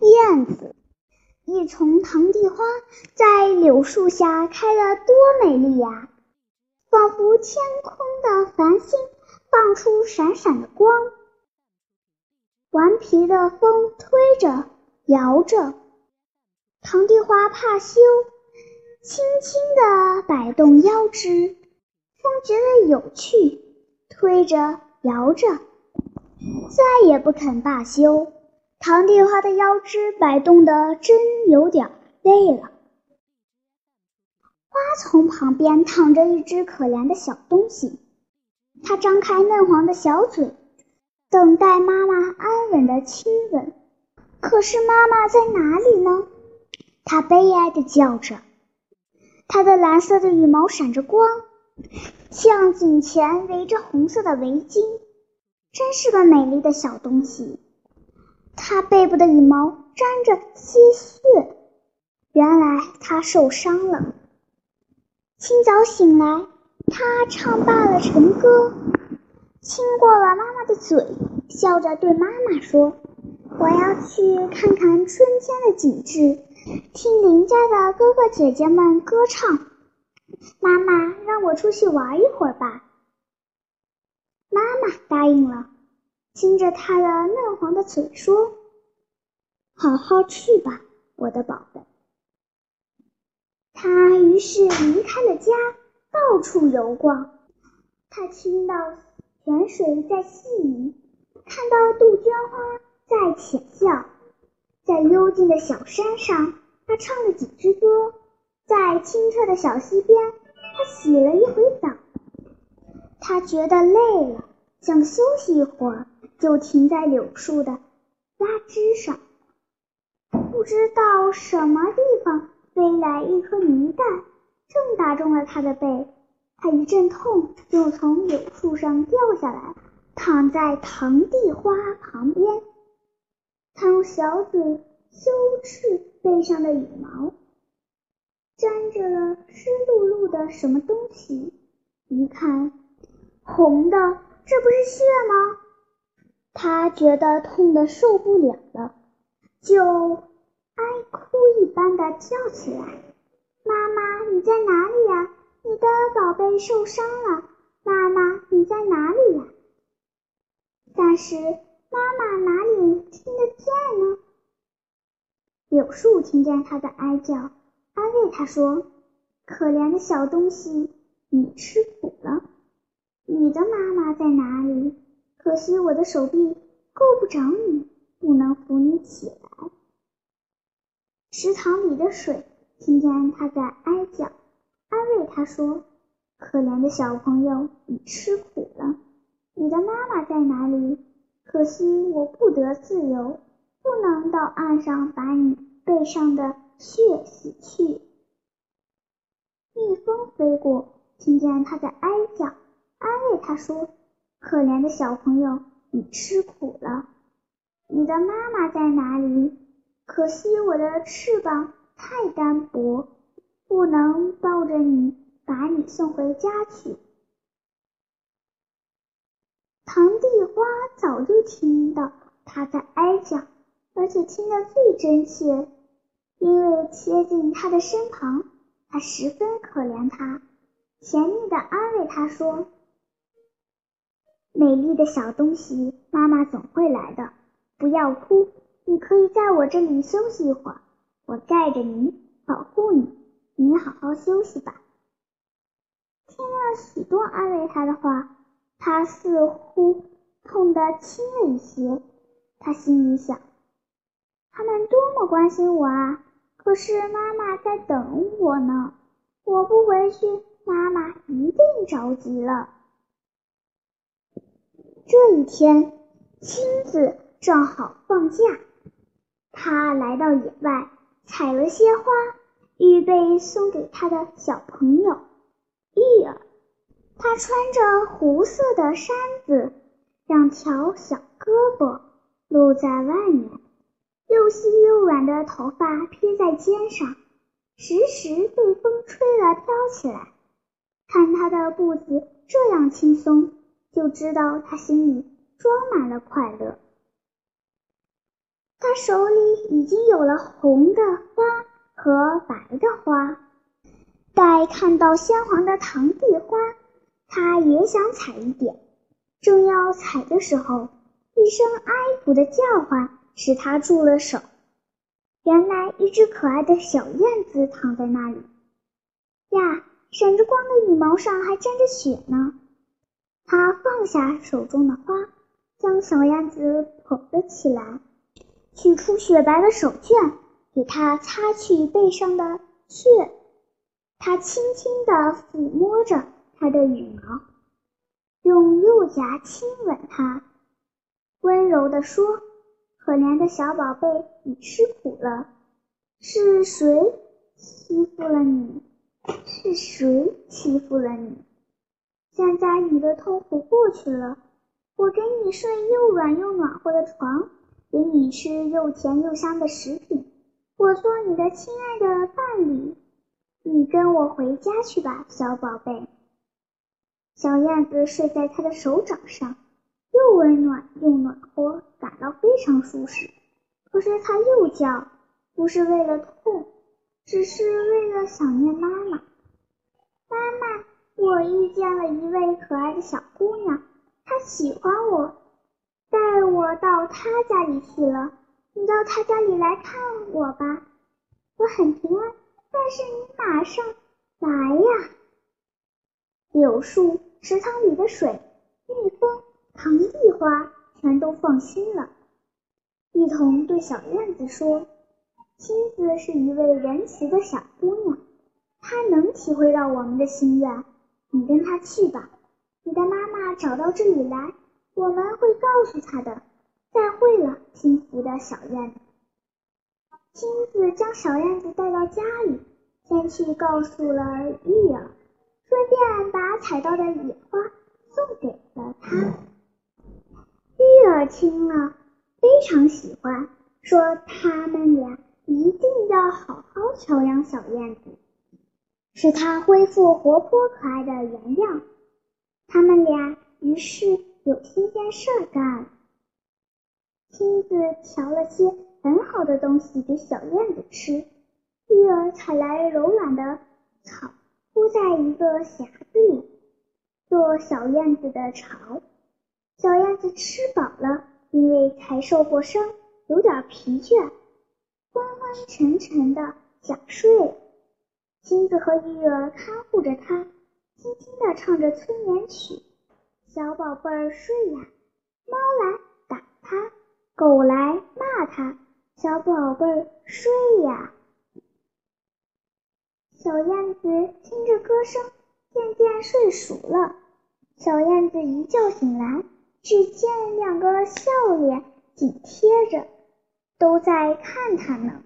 燕子，一丛堂地花在柳树下开得多美丽呀，仿佛天空的繁星放出闪闪的光。顽皮的风推着摇着，堂弟花怕羞，轻轻地摆动腰肢，风觉得有趣，推着摇着，再也不肯罢休。堂弟花的腰肢摆动的真有点累了。花丛旁边躺着一只可怜的小东西，它张开嫩黄的小嘴。等待妈妈安稳的亲吻，可是妈妈在哪里呢？它悲哀的叫着，它的蓝色的羽毛闪着光，像颈前围着红色的围巾，真是个美丽的小东西。它背部的羽毛沾着鲜血，原来它受伤了。清早醒来，它唱罢了晨歌。亲过了妈妈的嘴，笑着对妈妈说：“我要去看看春天的景致，听邻家的哥哥姐姐们歌唱。妈妈让我出去玩一会儿吧。”妈妈答应了，亲着他的嫩黄的嘴说：“好好去吧，我的宝贝。”他于是离开了家，到处游逛。他听到。泉水在细语，看到杜鹃花在浅笑，在幽静的小山上，他唱了几支歌；在清澈的小溪边，他洗了一回澡。他觉得累了，想休息一会儿，就停在柳树的枝上。不知道什么地方飞来一颗泥蛋，正打中了他的背。他一阵痛，就从柳树上掉下来，躺在堂弟花旁边。他用小嘴修饰背上的羽毛，沾着了湿漉漉的什么东西。一看，红的，这不是血吗？他觉得痛得受不了了，就哀哭一般的叫起来：“妈妈，你在哪里呀？”你的宝贝受伤了，妈妈，你在哪里呀？但是妈妈哪里听得见呢？柳树听见他的哀叫，安慰他说：“可怜的小东西，你吃苦了。你的妈妈在哪里？可惜我的手臂够不着你，不能扶你起来。”池塘里的水听见他在哀叫。安慰他说：“可怜的小朋友，你吃苦了。你的妈妈在哪里？可惜我不得自由，不能到岸上把你背上的血洗去。”蜜蜂飞过，听见他在哀叫，安慰他说：“可怜的小朋友，你吃苦了。你的妈妈在哪里？可惜我的翅膀太单薄。”不能抱着你，把你送回家去。堂弟花早就听到他在哀叫，而且听得最真切，因为贴近他的身旁，他十分可怜他，甜蜜的安慰他说：“美丽的小东西，妈妈总会来的，不要哭，你可以在我这里休息一会儿，我盖着你，保护你。”你好好休息吧。听了许多安慰他的话，他似乎痛得轻了一些。他心里想：他们多么关心我啊！可是妈妈在等我呢。我不回去，妈妈一定着急了。这一天，亲子正好放假，他来到野外，采了些花。预备送给他的小朋友玉儿。他穿着湖色的衫子，两条小胳膊露在外面，又细又软的头发披在肩上，时时被风吹了飘起来。看他的步子这样轻松，就知道他心里装满了快乐。他手里已经有了红的花和白的花。待看到鲜黄的堂弟花，他也想采一点。正要采的时候，一声哀苦的叫唤使他住了手。原来，一只可爱的小燕子躺在那里。呀，闪着光的羽毛上还沾着血呢。他放下手中的花，将小燕子捧了起来，取出雪白的手绢，给它擦去背上的血。他轻轻地抚摸着它的羽毛，用右颊亲吻它，温柔地说。可怜的小宝贝，你吃苦了。是谁欺负了你？是谁欺负了你？现在你的痛苦过去了，我给你睡又软又暖和的床，给你吃又甜又香的食品，我做你的亲爱的伴侣。你跟我回家去吧，小宝贝。小燕子睡在他的手掌上。又温暖又暖和，感到非常舒适。可是它又叫，不是为了痛，只是为了想念妈妈。妈妈，我遇见了一位可爱的小姑娘，她喜欢我，带我到他家里去了。你到他家里来看我吧。我很平安，但是你马上来呀。柳树、池塘里的水、蜜蜂。堂弟花全都放心了，一同对小燕子说：“青子是一位仁慈的小姑娘，她能体会到我们的心愿。你跟她去吧。你的妈妈找到这里来，我们会告诉他的。再会了，幸福的小燕子。”青子将小燕子带到家里，先去告诉了玉儿，顺便把采到的野花送给了她。玉儿听了，非常喜欢，说他们俩一定要好好调养小燕子，使它恢复活泼可爱的原样。他们俩于是有新鲜事儿干，亲自调了些很好的东西给小燕子吃。玉儿采来柔软的草，铺在一个匣子里，做小燕子的巢。小燕子吃饱了，因为才受过伤，有点疲倦，昏昏沉沉的想睡。金子和玉儿看护着它，轻轻地唱着催眠曲：“小宝贝儿睡呀，猫来打它，狗来骂它，小宝贝儿睡呀。”小燕子听着歌声，渐渐睡熟了。小燕子一觉醒来。只见两个笑脸紧贴着，都在看他呢。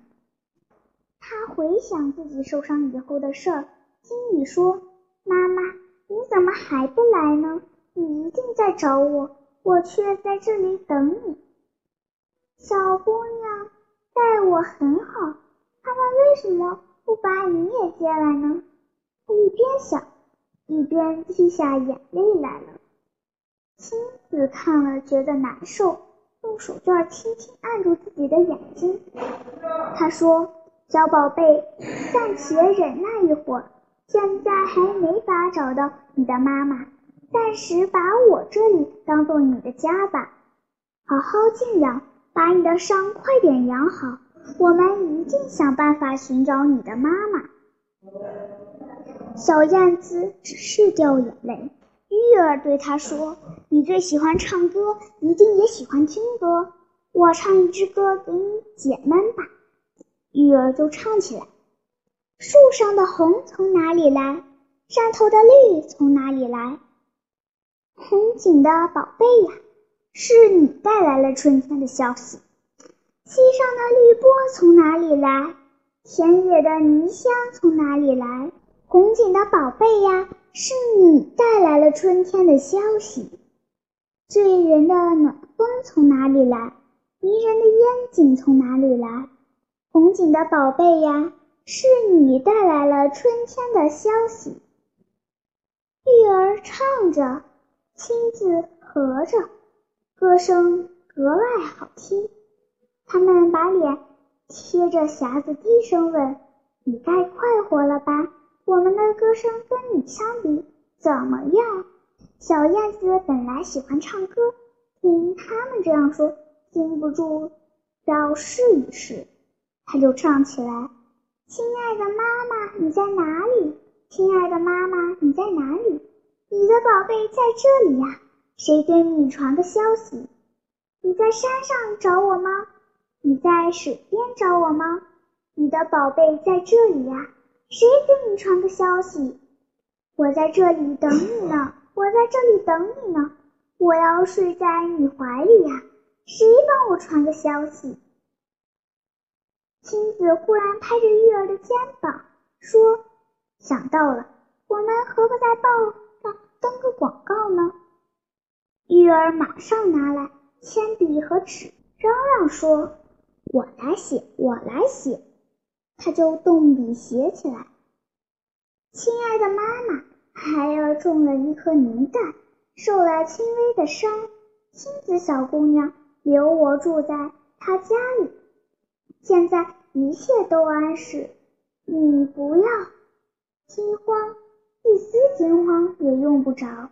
他回想自己受伤以后的事儿，心里说：“妈妈，你怎么还不来呢？你一定在找我，我却在这里等你。”小姑娘待我很好，他们为什么不把你也接来呢？他一边想，一边滴下眼泪来了。青子看了觉得难受，用手绢轻轻按住自己的眼睛。他说：“小宝贝，暂且忍耐一会儿，现在还没法找到你的妈妈，暂时把我这里当做你的家吧。好好静养，把你的伤快点养好。我们一定想办法寻找你的妈妈。”小燕子只是掉眼泪。玉儿对他说：“你最喜欢唱歌，一定也喜欢听歌。我唱一支歌给你解闷吧。”玉儿就唱起来：“树上的红从哪里来？山头的绿从哪里来？红景的宝贝呀，是你带来了春天的消息。溪上的绿波从哪里来？田野的泥香从哪里来？红景的宝贝呀。”是你带来了春天的消息，醉人的暖风从哪里来？迷人的烟景从哪里来？红景的宝贝呀，是你带来了春天的消息。玉儿唱着，亲自合着，歌声格外好听。他们把脸贴着匣子低声问：“你该快活了吧？我们的歌声跟你相比怎么样？”小燕子本来喜欢唱歌，听他们这样说，禁不住要试一试，他就唱起来：“亲爱的妈妈，你在哪里？亲爱的妈妈，你在哪里？你的宝贝在这里呀！谁给你传个消息？你在山上找我吗？”你在水边找我吗？你的宝贝在这里呀，谁给你传个消息？我在这里等你呢，我在这里等你呢，我要睡在你怀里呀，谁帮我传个消息？亲子忽然拍着玉儿的肩膀说：“想到了，我们何不在抱登个广告呢？”玉儿马上拿来铅笔和纸，嚷嚷说。我来写，我来写，他就动笔写起来。亲爱的妈妈，孩儿中了一颗凝弹，受了轻微的伤。亲子小姑娘留我住在她家里，现在一切都安适，你不要惊慌，一丝惊慌也用不着。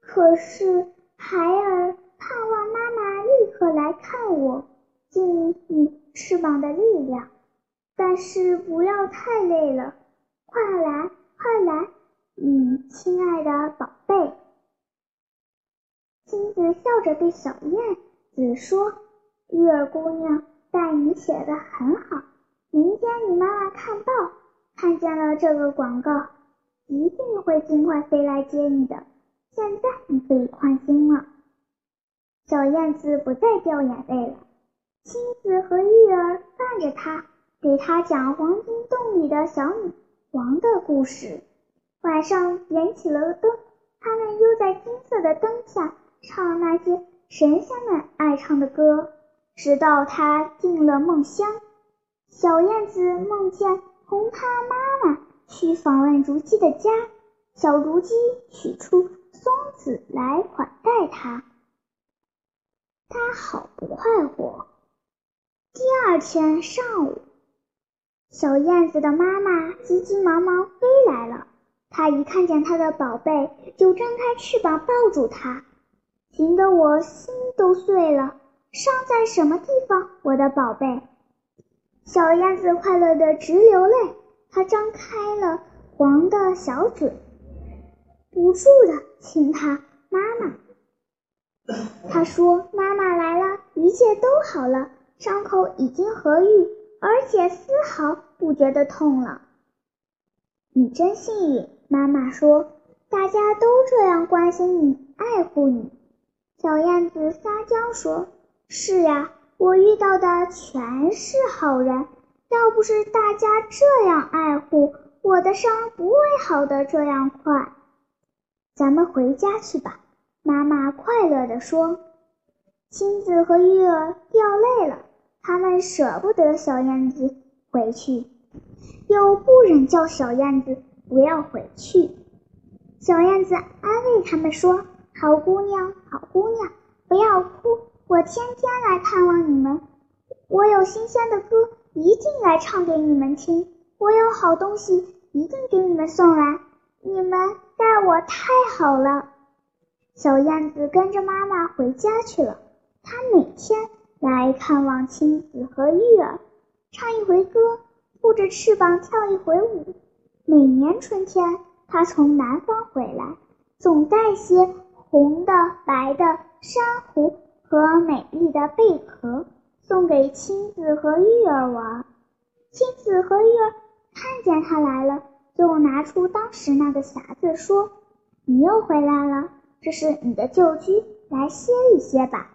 可是孩儿盼望妈妈立刻来看我。尽你翅膀的力量，但是不要太累了。快来，快来，你，亲爱的宝贝。金子笑着对小燕子说：“玉儿姑娘，但你写的很好。明天你妈妈看报，看见了这个广告，一定会尽快飞来接你的。现在你可以宽心了。”小燕子不再掉眼泪了。亲子和玉儿伴着他，给他讲黄金洞里的小女王的故事。晚上点起了灯，他们又在金色的灯下唱那些神仙们爱唱的歌，直到他进了梦乡。小燕子梦见红他妈妈去访问竹鸡的家，小竹鸡取出松子来款待他，他好不快活。第二天上午，小燕子的妈妈急急忙忙飞来了。她一看见她的宝贝，就张开翅膀抱住它，惊得我心都碎了。伤在什么地方，我的宝贝？小燕子快乐的直流泪，它张开了黄的小嘴，不住的亲它妈妈。它说：“妈妈来了，一切都好了。”伤口已经合愈，而且丝毫不觉得痛了。你真幸运，妈妈说。大家都这样关心你，爱护你。小燕子撒娇说：“是呀，我遇到的全是好人。要不是大家这样爱护，我的伤不会好的这样快。”咱们回家去吧，妈妈快乐地说。亲子和玉儿掉泪了。他们舍不得小燕子回去，又不忍叫小燕子不要回去。小燕子安慰他们说：“好姑娘，好姑娘，不要哭，我天天来探望你们。我有新鲜的歌，一定来唱给你们听。我有好东西，一定给你们送来。你们待我太好了。”小燕子跟着妈妈回家去了。她每天。来看望亲子和玉儿，唱一回歌，扑着翅膀跳一回舞。每年春天，它从南方回来，总带些红的、白的珊瑚和美丽的贝壳，送给亲子和玉儿玩。亲子和玉儿看见他来了，就拿出当时那个匣子，说：“你又回来了，这是你的旧居，来歇一歇吧。”